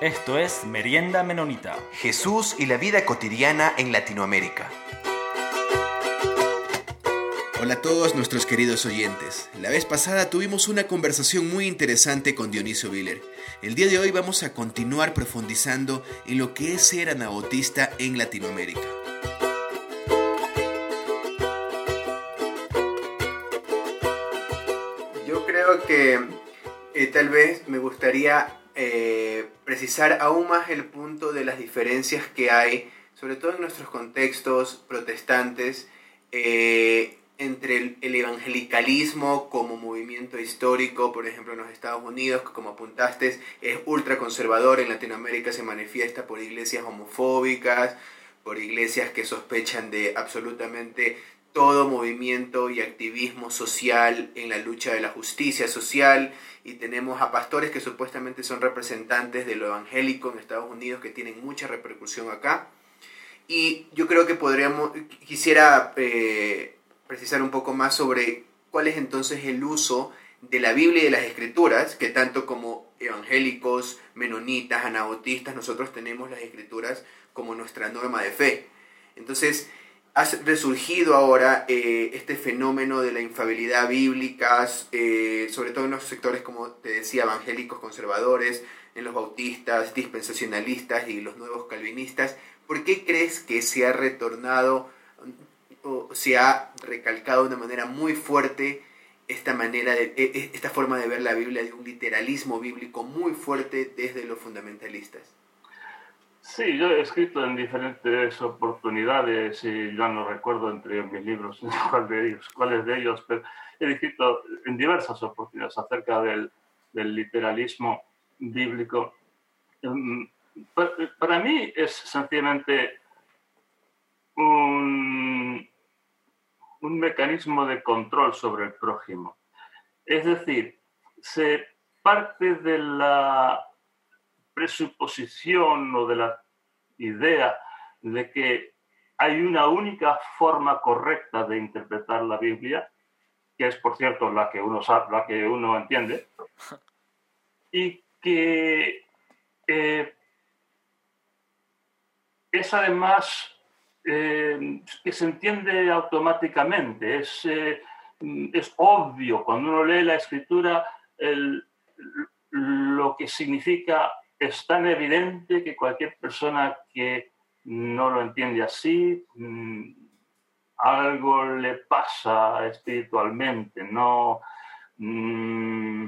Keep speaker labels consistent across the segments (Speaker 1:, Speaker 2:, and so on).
Speaker 1: Esto es Merienda Menonita.
Speaker 2: Jesús y la vida cotidiana en Latinoamérica. Hola a todos nuestros queridos oyentes. La vez pasada tuvimos una conversación muy interesante con Dionisio Viller. El día de hoy vamos a continuar profundizando en lo que es ser anabautista en Latinoamérica.
Speaker 3: Yo creo que eh, tal vez me gustaría eh, precisar aún más el punto de las diferencias que hay, sobre todo en nuestros contextos protestantes, eh, entre el, evangelicalismo como movimiento histórico, por ejemplo en los Estados Unidos, que como apuntaste es ultraconservador, en Latinoamérica se manifiesta por iglesias homofóbicas, por iglesias que sospechan de absolutamente todo movimiento y activismo social en la lucha de la justicia social y tenemos a pastores que supuestamente son representantes de lo evangélico en Estados Unidos que tienen mucha repercusión acá. Y yo creo que podríamos, quisiera eh, precisar un poco más sobre cuál es entonces el uso de la Biblia y de las Escrituras, que tanto como evangélicos, menonitas, anabotistas, nosotros tenemos las Escrituras como nuestra norma de fe. Entonces, ha resurgido ahora eh, este fenómeno de la infabilidad bíblica, eh, sobre todo en los sectores, como te decía, evangélicos conservadores, en los bautistas, dispensacionalistas y los nuevos calvinistas. ¿Por qué crees que se ha retornado o se ha recalcado de una manera muy fuerte esta manera de, e, e, esta forma de ver la Biblia de un literalismo bíblico muy fuerte desde los fundamentalistas?
Speaker 4: Sí, yo he escrito en diferentes oportunidades y ya no recuerdo entre mis libros cuáles de ellos, pero he escrito en diversas oportunidades acerca del, literalismo bíblico. Mm, para mí es sencillamente un, un mecanismo de control sobre el prójimo. Es decir, se parte de la presuposición o de la idea de que hay una única forma correcta de interpretar la Biblia, que es, por cierto, la que uno, sabe, la que uno entiende, y que eh, es además eh, que se entiende automáticamente, es, eh, es obvio. Cuando uno lee la escritura el, lo que significa es tan evidente que cualquier persona que no lo entiende así, mm, algo le pasa espiritualmente, no mm,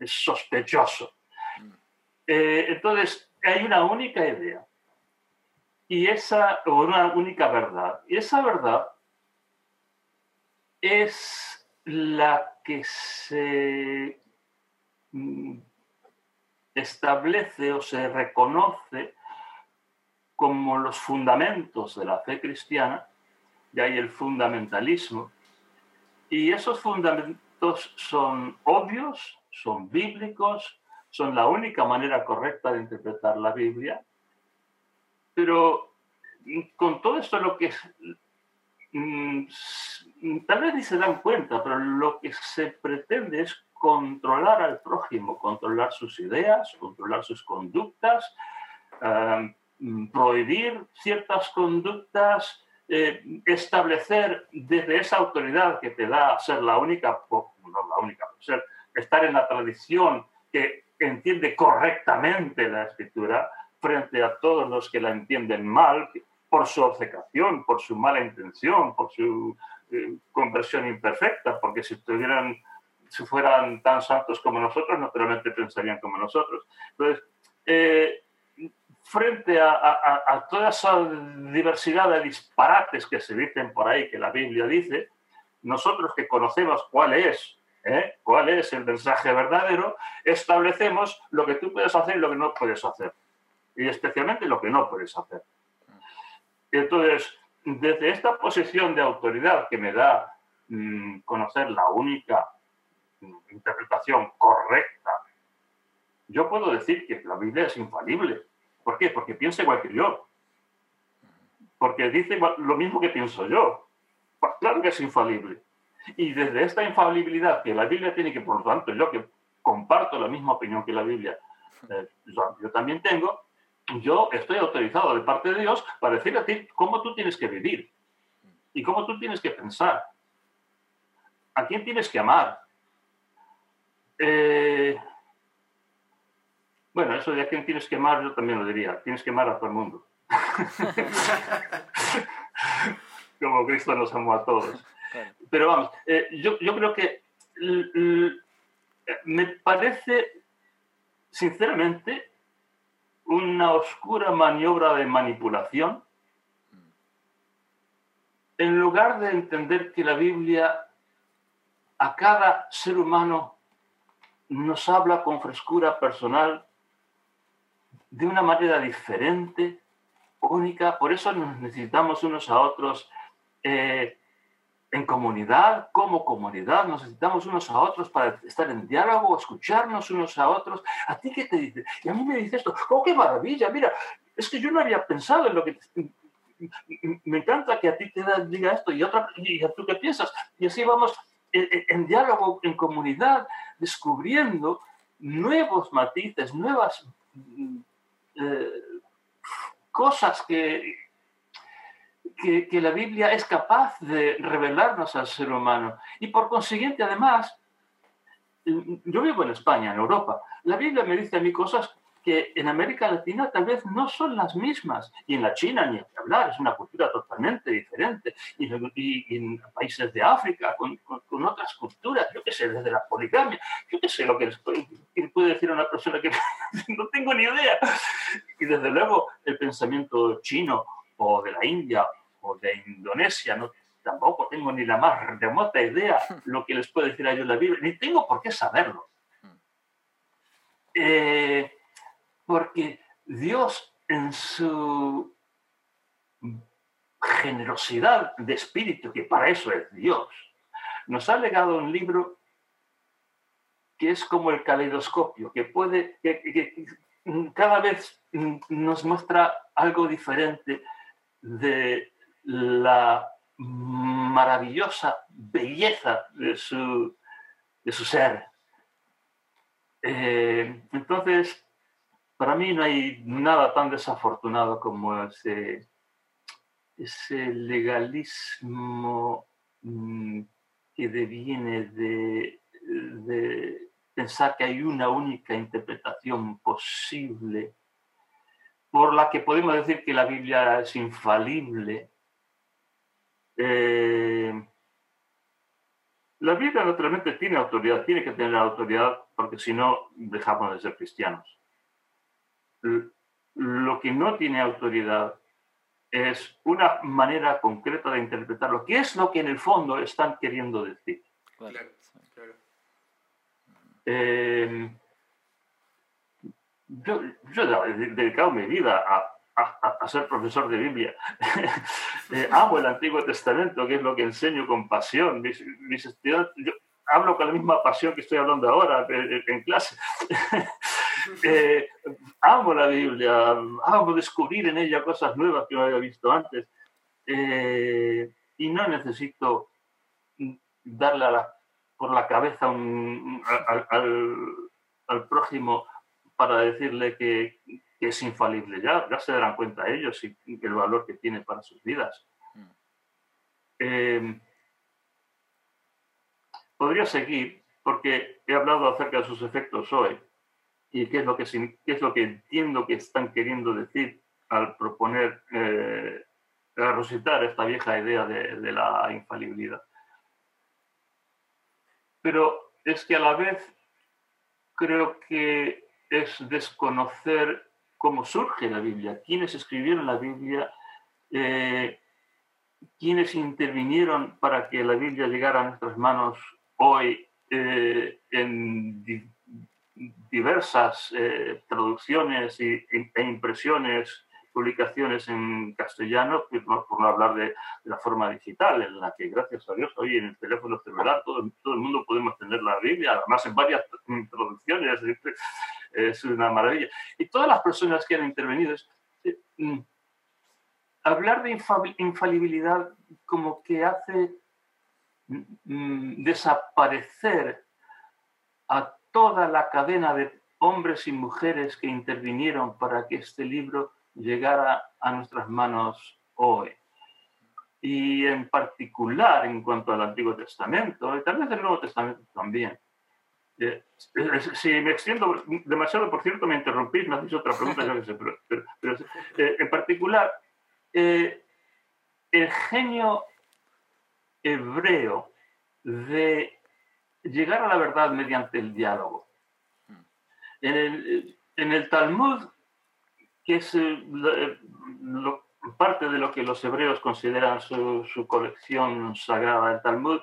Speaker 4: es sospechoso. Eh, entonces, hay una única idea y esa, una única verdad. Y esa verdad es la que se mm, establece o se reconoce como los fundamentos de la fe cristiana, y hay el fundamentalismo, y esos fundamentos son obvios, son bíblicos, son la única manera correcta de interpretar la Biblia, pero con todo esto lo que mm, tal vez ni se dan cuenta, pero lo que se pretende es controlar al prójimo, controlar sus ideas, controlar sus conductas, eh, prohibir ciertas conductas, eh, establecer desde esa autoridad que te da ser la única, no la única, ser, estar en la tradición que entiende correctamente la escritura frente a todos los que la entienden mal por su obcecación, por su mala intención, por su eh, conversión imperfecta, porque si tuvieran si fueran tan santos como nosotros, naturalmente pensarían como nosotros. Entonces, eh, frente a, toda esa diversidad de disparates que se dicen por ahí, que la Biblia dice, nosotros que conocemos cuál es, ¿eh? cuál es el mensaje verdadero, establecemos lo que tú puedes hacer y lo que no puedes hacer. Y especialmente lo que no puedes hacer. Entonces, desde esta posición de autoridad que me da mm, conocer la única interpretación correcta, yo puedo decir que la Biblia es infalible. ¿Por qué? Porque piensa igual que yo. Porque dice lo mismo que pienso yo. Claro que es infalible. Y desde esta infalibilidad que la Biblia tiene que, por lo tanto, yo que comparto la misma opinión que la Biblia, eh, yo, también tengo, yo estoy autorizado de parte de Dios para decirle a ti cómo tú tienes que vivir y cómo tú tienes que pensar, a quién tienes que amar. Eh, bueno, eso de a quién tienes que amar, yo también lo diría, tienes que amar a todo el mundo. Como Cristo nos amó a todos. Pero vamos, eh, yo, yo, creo que me parece, sinceramente, una oscura maniobra de manipulación en lugar de entender que la Biblia a cada ser humano nos habla con frescura personal, de una manera diferente, única, por eso nos necesitamos unos a otros eh, en comunidad, como comunidad, nos necesitamos unos a otros para estar en diálogo, escucharnos unos a otros. ¿A ti qué te dice? Y a mí me dice esto, ¡oh, qué maravilla! Mira, es que yo no había pensado en lo que... Me encanta que a ti te diga esto y, otra, y a tú qué piensas. Y así vamos en, en diálogo, en comunidad, descubriendo nuevos matices, nuevas eh, cosas que, que, que, la Biblia es capaz de revelarnos al ser humano. Y por consiguiente, además, yo vivo en España, en Europa. La Biblia me dice a mí cosas que en América Latina tal vez no son las mismas. Y en la China ni que hablar, es una cultura totalmente diferente. Y, en países de África, con, con, otras culturas, yo qué sé, desde la poligamia, yo qué sé lo que les puede, puede decir a una persona que no tengo ni idea. Y desde luego el pensamiento chino o de la India o de Indonesia, no, tampoco tengo ni la más remota idea lo que les puede decir a ellos la Biblia, ni tengo por qué saberlo. Eh, porque Dios en su generosidad de espíritu, que para eso es Dios, nos ha legado un libro que es como el caleidoscopio, que puede, que, cada vez nos muestra algo diferente de la maravillosa belleza de su, de su ser. Eh, entonces, para mí no hay nada tan desafortunado como ese, legalismo mm, que deviene de, de, pensar que hay una única interpretación posible por la que podemos decir que la Biblia es infalible. Eh, la Biblia naturalmente tiene autoridad, tiene que tener autoridad porque si no dejamos de ser cristianos lo que no tiene autoridad es una manera concreta de interpretarlo, que es lo que en el fondo están queriendo decir. Eh, yo, he dedicado mi vida a, ser profesor de Biblia. Eh, amo el Antiguo Testamento, que es lo que enseño con pasión. Mis, estudiantes, yo hablo con la misma pasión que estoy hablando ahora eh, en clase. Eh, amo la Biblia, amo descubrir en ella cosas nuevas que no había visto antes. Eh, y no necesito darle por la cabeza al, prójimo para decirle que, es infalible. Ya, ya se darán cuenta ellos y, el valor que tiene para sus vidas. Eh, podría seguir porque he hablado acerca de sus efectos hoy y qué es lo que, es lo que entiendo que están queriendo decir al proponer eh, resucitar esta vieja idea de, de, la infalibilidad. Pero es que a la vez creo que es desconocer cómo surge la Biblia, quiénes escribieron la Biblia, eh, quiénes intervinieron para que la Biblia llegara a nuestras manos hoy eh, en diversas eh, traducciones e, e, impresiones, publicaciones en castellano, por no, hablar de, la forma digital, en la que gracias a Dios hoy en el teléfono celular todo, el mundo podemos tener la Biblia, además en varias traducciones, es una maravilla. Y todas las personas que han intervenido, eh, mm, hablar de infalibilidad como que hace mm, desaparecer a toda la cadena de hombres y mujeres que intervinieron para que este libro llegara a nuestras manos hoy. Y en particular en cuanto al Antiguo Testamento, y tal vez el Nuevo Testamento también. Eh, si me extiendo demasiado, por cierto, me interrumpís, me hacéis otra pregunta, yo sé, pero, eh, en particular, eh, el genio hebreo de llegar a la verdad mediante el diálogo. En el, Talmud, que es parte de lo que los hebreos consideran su, colección sagrada, el Talmud,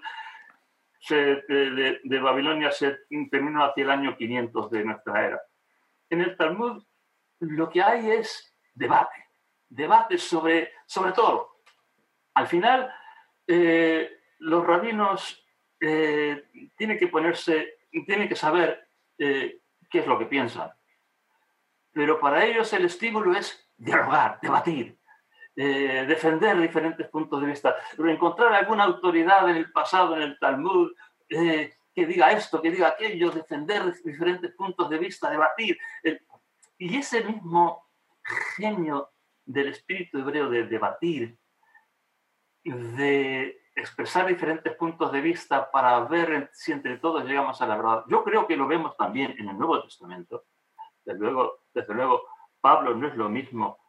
Speaker 4: de, de, Babilonia se terminó hacia el año 500 de nuestra era. En el Talmud lo que hay es debate, debate sobre, sobre todo. Al final, eh, los rabinos eh, tienen que ponerse, tienen que saber eh, qué es lo que piensan. Pero para ellos el estímulo es dialogar, debatir, defender diferentes puntos de vista, encontrar alguna autoridad en el pasado, en el Talmud, que diga esto, que diga aquello, defender diferentes puntos de vista, debatir. y ese mismo genio del espíritu hebreo de debatir, de expresar diferentes puntos de vista para ver si entre todos llegamos a la verdad. Yo creo que lo vemos también en el Nuevo Testamento. Desde luego, desde luego Pablo no es lo mismo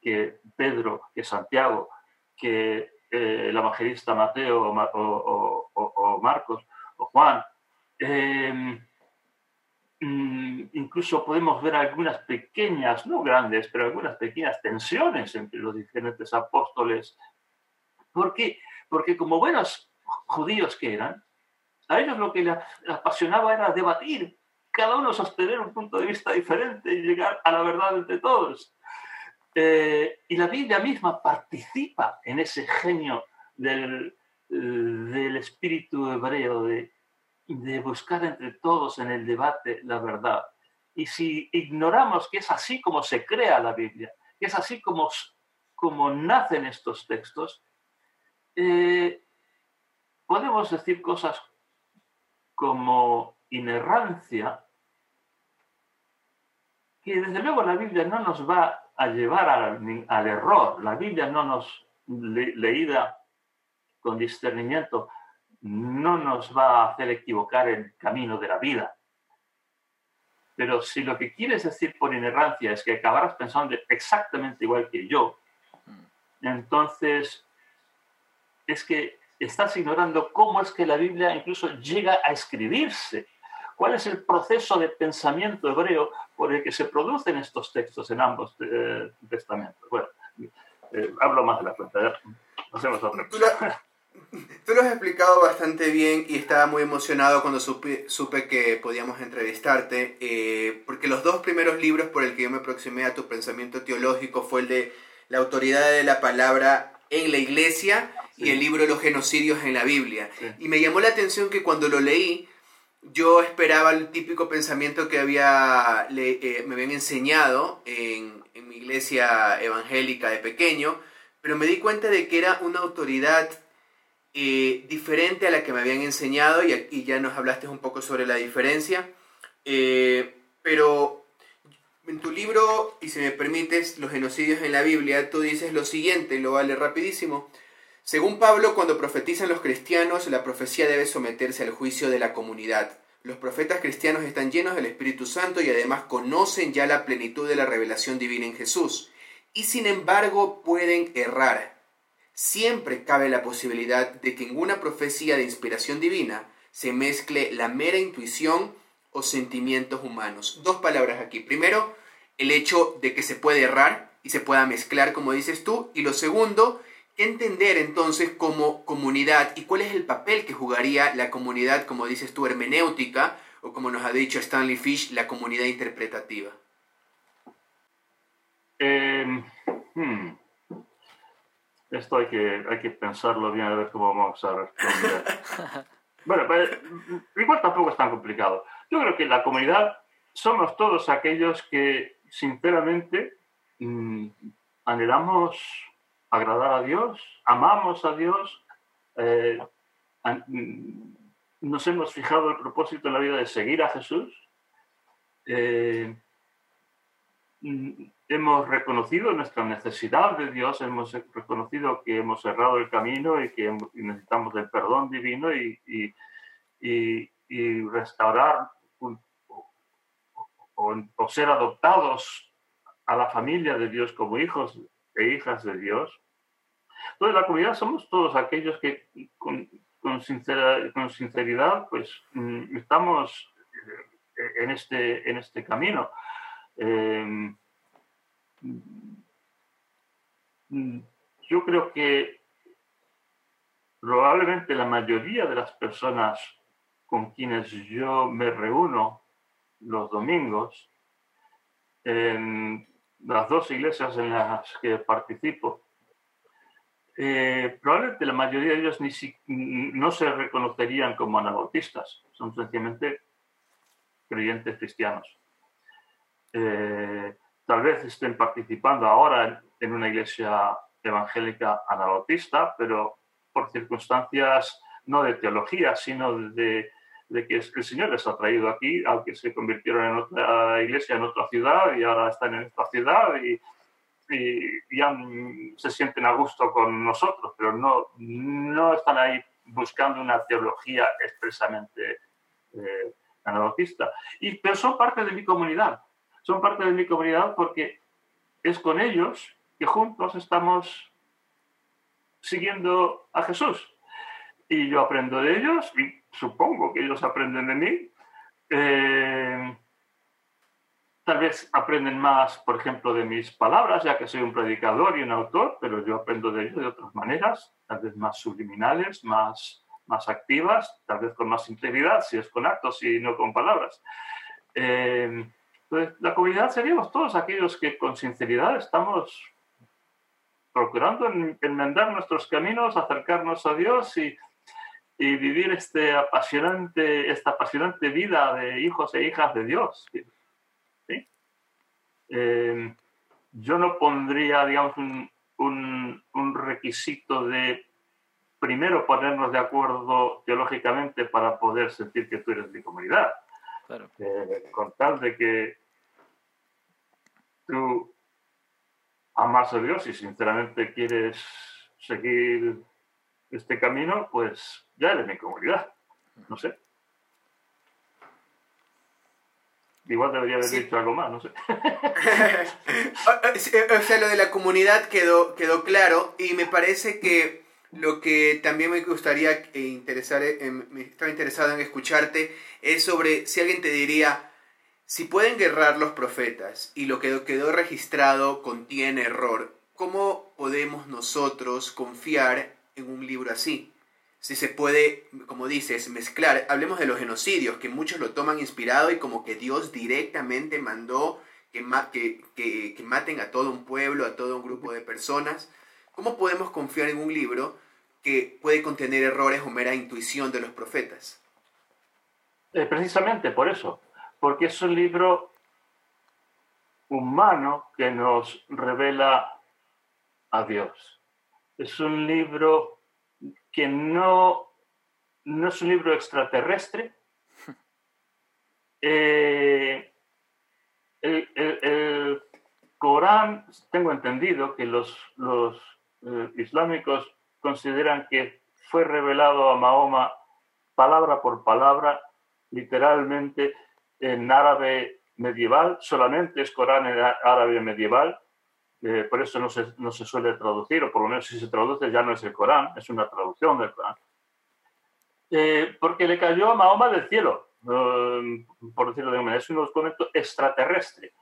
Speaker 4: que Pedro, que Santiago, que eh, el evangelista Mateo o, Marcos o Juan. Eh, incluso podemos ver algunas pequeñas, no grandes, pero algunas pequeñas tensiones entre los diferentes apóstoles ¿Por qué? Porque como buenos judíos que eran, a ellos lo que les apasionaba era debatir, cada uno sostener un punto de vista diferente y llegar a la verdad entre todos. Eh, y la Biblia misma participa en ese genio del, del espíritu hebreo de, de buscar entre todos en el debate la verdad. Y si ignoramos que es así como se crea la Biblia, que es así como, como nacen estos textos, eh, podemos decir cosas como inerrancia, que desde luego la Biblia no nos va a llevar al, error, la Biblia no nos, leída con discernimiento, no nos va a hacer equivocar el camino de la vida. Pero si lo que quieres decir por inerrancia es que acabarás pensando exactamente igual que yo, mm. entonces es que estás ignorando cómo es que la Biblia incluso llega a escribirse. ¿Cuál es el proceso de pensamiento hebreo por el que se producen estos textos en ambos eh, testamentos? Bueno, eh, hablo más de la cuenta. Hacemos otra
Speaker 3: tú, tú lo has explicado bastante bien y estaba muy emocionado cuando supe, supe que podíamos entrevistarte, eh, porque los dos primeros libros por el que yo me aproximé a tu pensamiento teológico fue el de La autoridad de la palabra en la iglesia y el libro de los genocidios en la Biblia. Y me llamó la atención que cuando lo leí, yo esperaba el típico pensamiento que había, eh, me habían enseñado en, mi iglesia evangélica de pequeño, pero me di cuenta de que era una autoridad eh, diferente a la que me habían enseñado y, ya nos hablaste un poco sobre la diferencia. Eh, pero en tu libro, y si me permites, Los genocidios en la Biblia, tú dices lo siguiente, lo vale rapidísimo. Según Pablo, cuando profetizan los cristianos, la profecía debe someterse al juicio de la comunidad. Los profetas cristianos están llenos del Espíritu Santo y además conocen ya la plenitud de la revelación divina en Jesús. Y sin embargo pueden errar. Siempre cabe la posibilidad de que en una profecía de inspiración divina se mezcle la mera intuición o sentimientos humanos. Dos palabras aquí. Primero, el hecho de que se puede errar y se pueda mezclar, como dices tú. Y lo segundo, entender entonces como comunidad y cuál es el papel que jugaría la comunidad, como dices tú, hermenéutica, o como nos ha dicho Stanley Fish, la comunidad interpretativa?
Speaker 4: Em, hmm. Esto hay que, hay que pensarlo bien a ver cómo vamos a responder. bueno, pues, igual tampoco es tan complicado. Yo creo que la comunidad somos todos aquellos que sinceramente mm, anhelamos agradar a Dios, amamos a Dios, eh, nos hemos fijado el propósito en la vida de seguir a Jesús eh, hemos reconocido nuestra necesidad de Dios, hemos reconocido que hemos cerrado el camino y que necesitamos el perdón divino y, restaurar o, ser adoptados a la familia de Dios como hijos e hijas de Dios. Entonces la comunidad somos todos aquellos que con, con, sinceridad pues mm, estamos eh, en este, en este camino. Eh, yo creo que probablemente la mayoría de las personas con quienes yo me reúno los domingos, en las dos iglesias en las que participo, eh, probablemente la mayoría de ellos ni no se reconocerían como anabautistas, son sencillamente creyentes cristianos. Eh, tal vez estén participando ahora en, una iglesia evangélica anabautista, pero por circunstancias no de teología, sino de, que el Señor les ha traído aquí, aunque se convirtieron en otra iglesia, en otra ciudad, y ahora están en esta ciudad y, ya se sienten a gusto con nosotros, pero no, no están ahí buscando una teología expresamente eh. Y, pero son parte de mi comunidad son parte de mi comunidad porque es con ellos que juntos estamos siguiendo a Jesús. Y yo aprendo de ellos y supongo que ellos aprenden de mí. Eh, tal vez aprenden más, por ejemplo, de mis palabras, ya que soy un predicador y un autor, pero yo aprendo de ellos de otras maneras, tal vez más subliminales, más, más activas, tal vez con más integridad, si es con actos y no con palabras. Eh, entonces, la comunidad seríamos todos aquellos que con sinceridad estamos procurando enmendar nuestros caminos, acercarnos a Dios y, vivir este apasionante, esta apasionante vida de hijos e hijas de Dios. Eh, yo no pondría, digamos, un, un, requisito de primero ponernos de acuerdo teológicamente para poder sentir que tú eres mi comunidad. Eh, con tal de que tú amas a Dios y sinceramente quieres seguir este camino, pues ya eres mi comunidad. No sé. Igual debería haber dicho algo más, no sé.
Speaker 3: o sea, lo de la comunidad quedó, quedó claro y me parece que lo que también me gustaría interesar, me estaba interesado en escucharte es sobre si alguien te diría, si pueden guerrar los profetas y lo que quedó registrado contiene error, ¿cómo podemos nosotros confiar en un libro así? Si se puede, como dices, mezclar, hablemos de los genocidios, que muchos lo toman inspirado y como que Dios directamente mandó que, maten a todo un pueblo, a todo un grupo de personas. ¿Cómo podemos confiar en un libro que puede contener errores o mera intuición de los profetas?
Speaker 4: Eh, precisamente por eso, porque es un libro humano que nos revela a Dios. Es un libro que no, no es un libro extraterrestre. Eh, el, Corán, tengo entendido que los, los eh, islámicos consideran que fue revelado a Mahoma palabra por palabra, literalmente, en árabe medieval, solamente es Corán en árabe medieval, eh, por eso no se, no se, suele traducir, o por lo menos si se traduce ya no es el Corán, es una traducción del Corán. Eh, porque le cayó a Mahoma del cielo, eh, por decirlo de una manera, es un documento extraterrestre.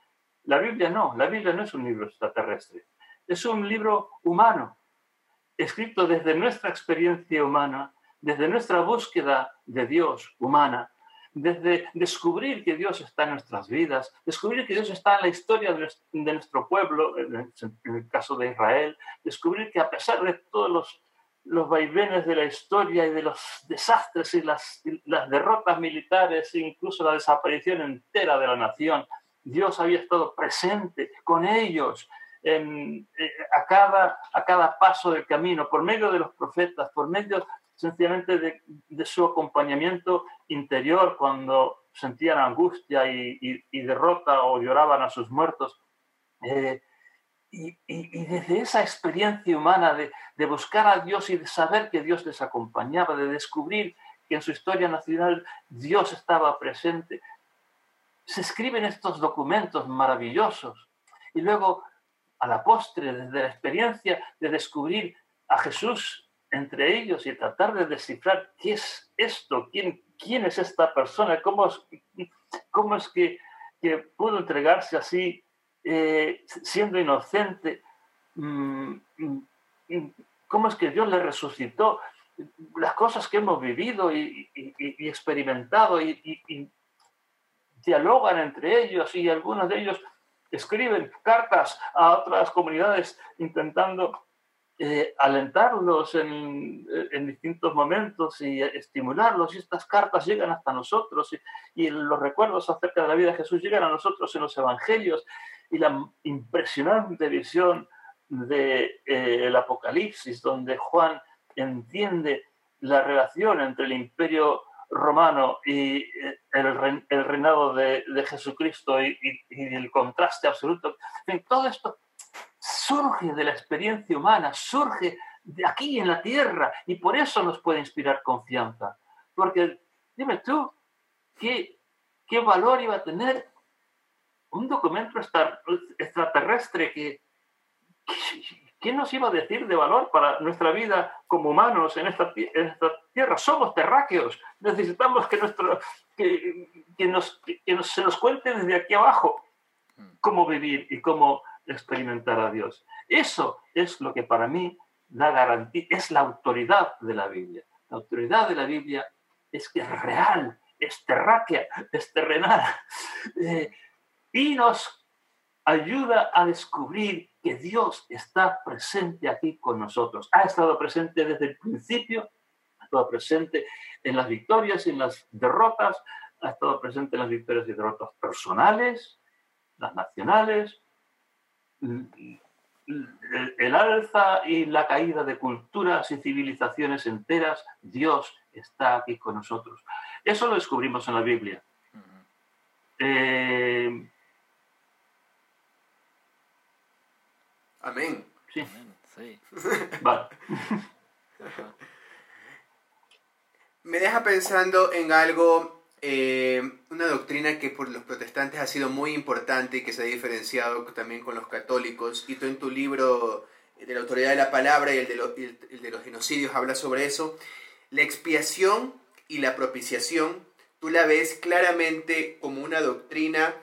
Speaker 4: La Biblia no, la Biblia no es un libro extraterrestre, es un libro humano, escrito desde nuestra experiencia humana, desde nuestra búsqueda de Dios humana, desde descubrir que Dios está en nuestras vidas, descubrir que Dios está en la historia de nuestro pueblo, en el caso de Israel, descubrir que a pesar de todos los, los vaivenes de la historia y de los desastres y las, las derrotas militares e incluso la desaparición entera de la nación, Dios había estado presente con ellos en, eh, a, cada, a cada paso del camino, por medio de los profetas, por medio sencillamente de, su acompañamiento interior cuando sentían angustia y, derrota o lloraban a sus muertos. Eh, y, desde esa experiencia humana de, de, buscar a Dios y de saber que Dios les acompañaba, de descubrir que en su historia nacional Dios estaba presente, se escriben estos documentos maravillosos. Y luego, a la postre, desde la experiencia de descubrir a Jesús entre ellos y tratar de descifrar qué es esto, quién, quién es esta persona, cómo es, cómo es que, que pudo entregarse así eh, siendo inocente, mm, mm, cómo es que Dios le resucitó, las cosas que hemos vivido y, experimentado y, dialogan entre ellos y algunos de ellos escriben cartas a otras comunidades intentando eh, alentarlos en, distintos momentos y estimularlos. Y estas cartas llegan hasta nosotros y, los recuerdos acerca de la vida de Jesús llegan a nosotros en los evangelios y la impresionante visión del de, eh, Apocalipsis, donde Juan entiende la relación entre el imperio romano y eh, el, reinado de, Jesucristo y, y, el contraste absoluto. En todo esto surge de la experiencia humana, surge de aquí en la tierra y por eso nos puede inspirar confianza. Porque dime tú, ¿qué, qué valor iba a tener un documento extraterrestre que, ¿qué nos iba a decir de valor para nuestra vida como humanos en esta, tierra? Somos terráqueos, necesitamos que, nuestro, que, nos, se nos cuente desde aquí abajo cómo vivir y cómo experimentar a Dios. Eso es lo que para mí da garantía, es la autoridad de la Biblia. La autoridad de la Biblia es que es real, es terráquea, es terrenal. Eh, y nos ayuda a descubrir que Dios está presente aquí con nosotros. Ha estado presente desde el principio, ha estado presente en las victorias y en las derrotas, ha estado presente en las victorias y derrotas personales, las nacionales, el alza y la caída de culturas y civilizaciones enteras, Dios está aquí con nosotros. Eso lo descubrimos en la Biblia. Eh,
Speaker 3: Amén.
Speaker 4: Sí.
Speaker 5: sí.
Speaker 3: Me deja pensando en algo, eh, una doctrina que por los protestantes ha sido muy importante y que se ha diferenciado también con los católicos. Y tú en tu libro de la autoridad de la palabra y el de, el de los genocidios habla sobre eso. La expiación y la propiciación, tú la ves claramente como una doctrina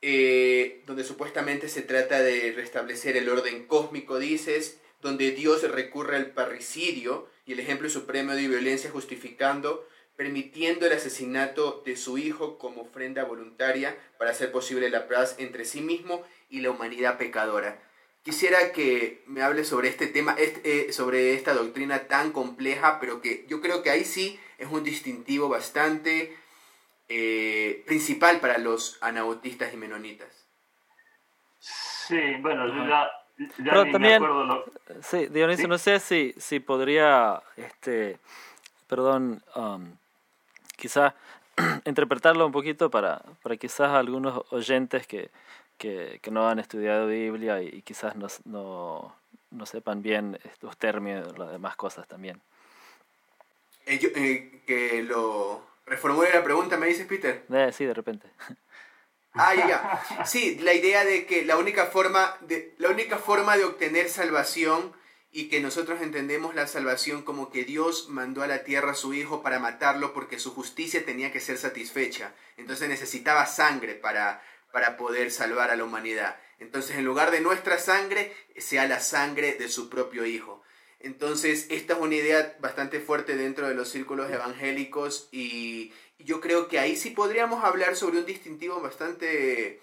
Speaker 3: eh, donde supuestamente se trata de restablecer el orden cósmico, dices, donde Dios recurre al parricidio y el ejemplo supremo de violencia justificando, permitiendo el asesinato de su hijo como ofrenda voluntaria para hacer posible la paz entre sí mismo y la humanidad pecadora. Quisiera que me hable sobre este tema, eh, sobre esta doctrina tan compleja, pero que yo creo que ahí sí es un distintivo bastante eh, principal para los anabautistas y menonitas.
Speaker 4: Sí, bueno, yo ya, Pero también, me acuerdo
Speaker 5: Sí, Dionisio, no sé si, si podría, este, perdón, um, quizás interpretarlo un poquito para, para quizás algunos oyentes que, que, que no han estudiado Biblia y, quizás no, no, no, sepan bien los términos, las demás cosas también.
Speaker 3: Eh, eh, que lo Reformule la pregunta, ¿me dices, Peter?
Speaker 5: Eh, sí, de repente.
Speaker 3: Ah, ya, ya. Sí, la idea de que la única forma de, la única forma de obtener salvación y que nosotros entendemos la salvación como que Dios mandó a la tierra a su Hijo para matarlo porque su justicia tenía que ser satisfecha. Entonces necesitaba sangre para, para poder salvar a la humanidad. Entonces en lugar de nuestra sangre, sea la sangre de su propio Hijo. Entonces, esta es una idea bastante fuerte dentro de los círculos evangélicos y yo creo que ahí sí podríamos hablar sobre un distintivo bastante,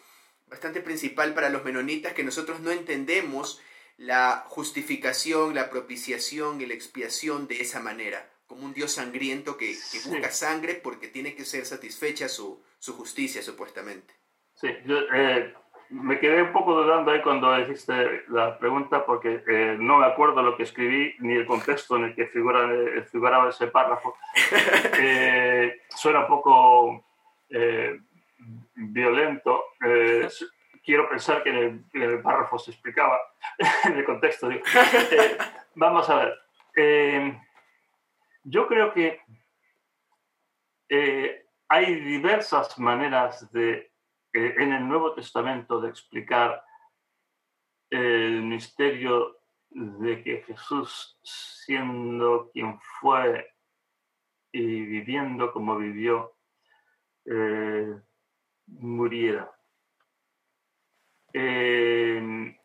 Speaker 3: bastante principal para los menonitas, que nosotros no entendemos la justificación, la propiciación y la expiación de esa manera, como un Dios sangriento que, busca sangre porque tiene que ser satisfecha su, justicia, supuestamente.
Speaker 4: Sí, yo, eh, me quedé un poco dudando ahí cuando hiciste la pregunta porque eh, no me acuerdo lo que escribí ni el contexto en el que figura, eh, figuraba ese párrafo. Eh, suena un poco eh, violento. Eh, quiero pensar que en el, párrafo se explicaba, en el contexto. Digo. vamos a ver. yo creo que hay diversas maneras de, en el Nuevo Testamento de explicar el misterio de que Jesús, siendo quien fue y viviendo como vivió, eh, muriera. Eh,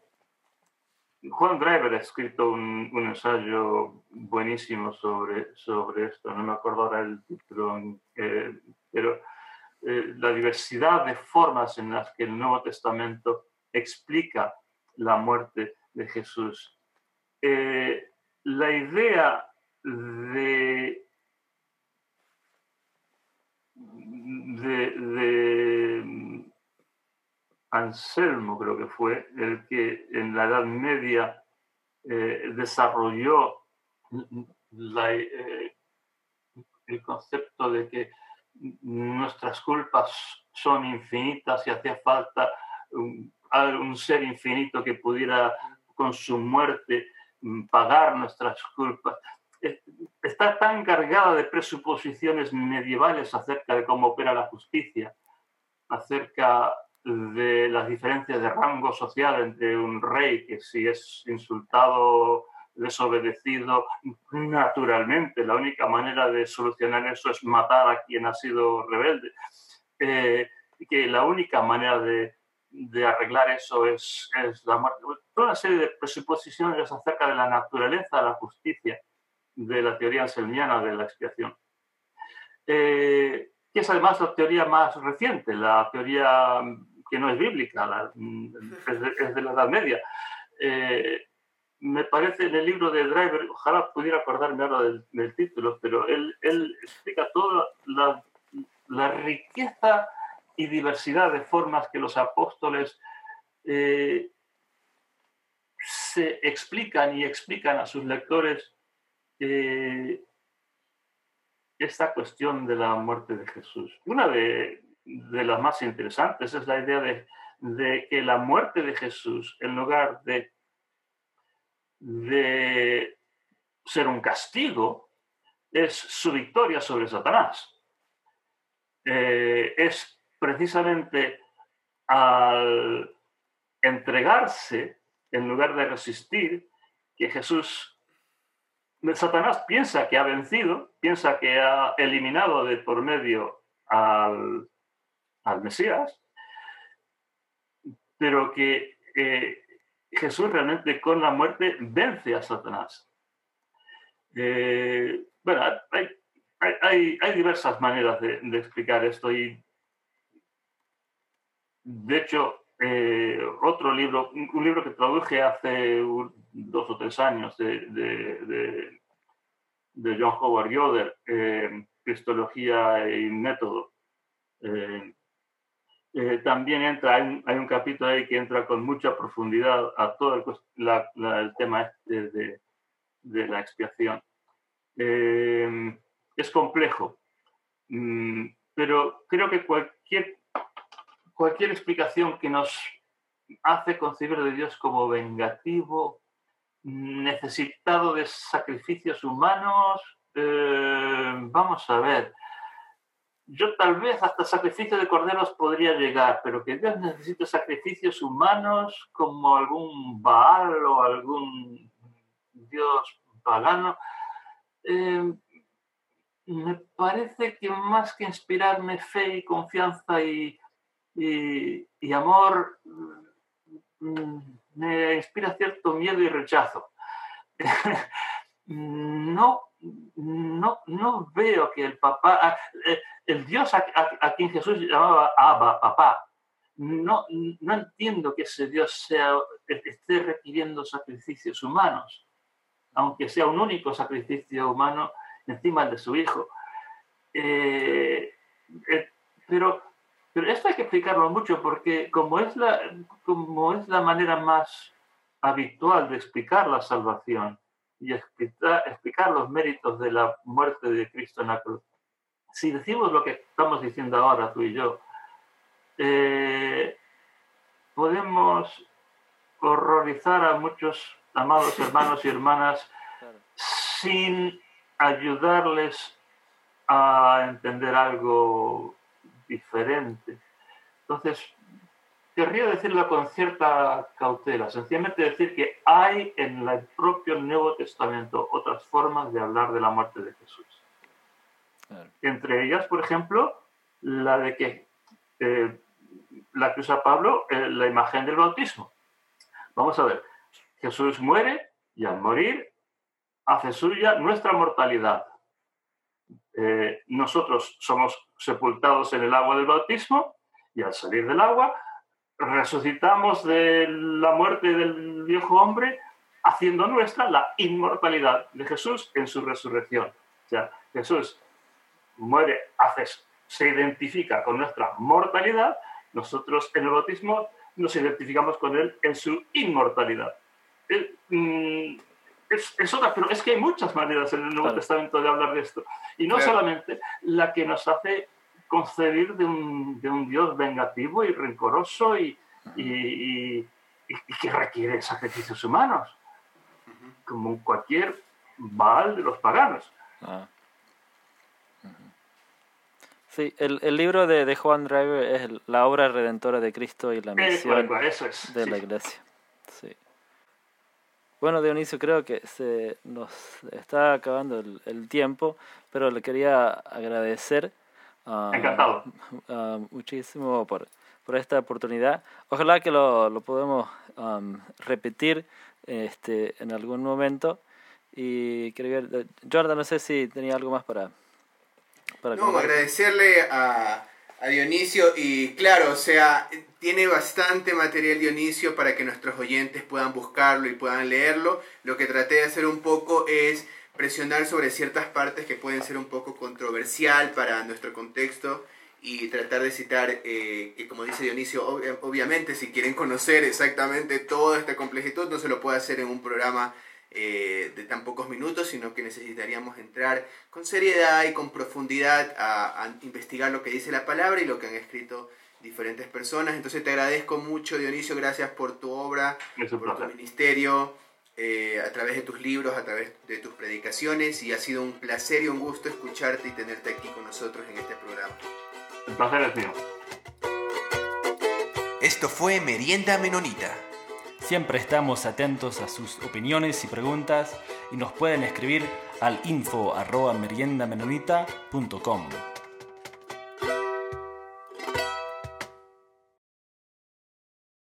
Speaker 4: Juan Driver ha escrito un, ensayo buenísimo sobre, sobre esto, no me acuerdo ahora el título, eh, pero la diversidad de formas en las que el Nuevo Testamento explica la muerte de Jesús. la idea de de, mm, Anselmo, creo que fue, el que en la Edad Media eh, desarrolló eh, el concepto de que nuestras culpas son infinitas y hacía falta un, un ser infinito que pudiera con su muerte mm, pagar nuestras culpas. Está tan cargada de presuposiciones medievales acerca de cómo opera la justicia, acerca de las diferencias de rango social entre un rey que si es insultado, desobedecido, naturalmente la única manera de solucionar eso es matar a quien ha sido rebelde. Eh, que la única manera de, de arreglar eso es, es, la muerte. Toda una serie de presuposiciones acerca de la naturaleza la justicia de la teoría anselmiana de la expiación, eh, que es además la teoría más reciente, la teoría que no es bíblica, es, de, la Edad Media. Eh, me parece en el libro de Driver, ojalá pudiera acordarme ahora del, título, pero él, explica toda la, riqueza y diversidad de formas que los apóstoles eh, se explican y explican a sus lectores eh, esta cuestión de la muerte de Jesús. Una de, las más interesantes es la idea de, que la muerte de Jesús, en lugar de, de ser un castigo, es su victoria sobre Satanás. Eh, es precisamente al entregarse en lugar de resistir que Jesús Satanás piensa que ha vencido, piensa que ha eliminado de por medio al, Mesías, pero que eh, Jesús realmente con la muerte vence a Satanás. Eh, bueno, hay, diversas maneras de, explicar esto y de hecho eh, otro libro, un libro que traduje hace dos o tres años de, de, John Howard Yoder, Cristología y Método. Eh, también entra, hay un, capítulo ahí que entra con mucha profundidad a todo el, tema este de, la expiación. es complejo, mm, pero creo que cualquier, cualquier explicación que nos hace concebir de Dios como vengativo, necesitado de sacrificios humanos, eh, vamos a ver, yo tal vez hasta sacrificio de corderos podría llegar, pero que Dios necesite sacrificios humanos como algún Baal o algún Dios pagano, eh, me parece que más que inspirarme fe y confianza y, y amor, mm, me inspira cierto miedo y rechazo. no, no, no veo que el papá, ah, eh, el Dios a, quien Jesús llamaba Abba, papá, no, no entiendo que ese Dios esté requiriendo sacrificios humanos, aunque sea un único sacrificio humano encima de su hijo. Eh, eh, pero pero esto hay que explicarlo mucho porque como es la, como es la manera más habitual de explicar la salvación y explicar, explicar los méritos de la muerte de Cristo en la cruz, si decimos lo que estamos diciendo ahora tú y yo, eh, podemos horrorizar a muchos amados hermanos y hermanas sin ayudarles a entender algo diferente. Entonces, querría decirlo con cierta cautela, sencillamente decir que hay en el propio Nuevo Testamento otras formas de hablar de la muerte de Jesús. Entre ellas, por ejemplo, la de que eh, la que usa Pablo, eh, la imagen del bautismo. Vamos a ver, Jesús muere y al morir hace suya nuestra mortalidad. Eh, nosotros somos sepultados en el agua del bautismo y al salir del agua resucitamos de la muerte del viejo hombre haciendo nuestra la inmortalidad de Jesús en su resurrección. O sea, Jesús muere, hace, se identifica con nuestra mortalidad, nosotros en el bautismo nos identificamos con él en su inmortalidad. Mm, es, otra, pero es que hay muchas maneras en el Nuevo Testamento de hablar de esto. Y no solamente la que nos hace concebir de un, de un Dios vengativo y rencoroso y, y, que requiere sacrificios humanos, como cualquier Baal de los paganos. Ah.
Speaker 5: Sí, el, el, libro de, de, Juan Driver es la obra redentora de Cristo y la misión de la iglesia. Sí. Bueno, Dionisio, creo que se nos está acabando el, el tiempo, pero le quería agradecer
Speaker 4: Encantado.
Speaker 5: muchísimo por, por, esta oportunidad. Ojalá que lo, lo podamos repetir este, en algún momento. Y quería ver, Jordan, no sé si tenía algo más para...
Speaker 3: para no, agradecerle a, a Dionisio y claro, o sea, tiene bastante material Dionisio para que nuestros oyentes puedan buscarlo y puedan leerlo. Lo que traté de hacer un poco es presionar sobre ciertas partes que pueden ser un poco controversial para nuestro contexto y tratar de citar, eh, que como dice Dionisio, obviamente si quieren conocer exactamente toda esta complejidad no se lo puede hacer en un programa eh, de tan pocos minutos, sino que necesitaríamos entrar con seriedad y con profundidad a, a, investigar lo que dice la palabra y lo que han escrito diferentes personas. Entonces te agradezco mucho, Dionisio, gracias por tu obra, por tu ministerio. Eh, a través de tus libros, a través de tus predicaciones y ha sido un placer y un gusto escucharte y tenerte aquí con nosotros en este programa.
Speaker 4: El placer es mío.
Speaker 2: Esto fue Merienda Menonita.
Speaker 1: Siempre estamos atentos a sus opiniones y preguntas y nos pueden escribir al info arroba meriendamenonita.com.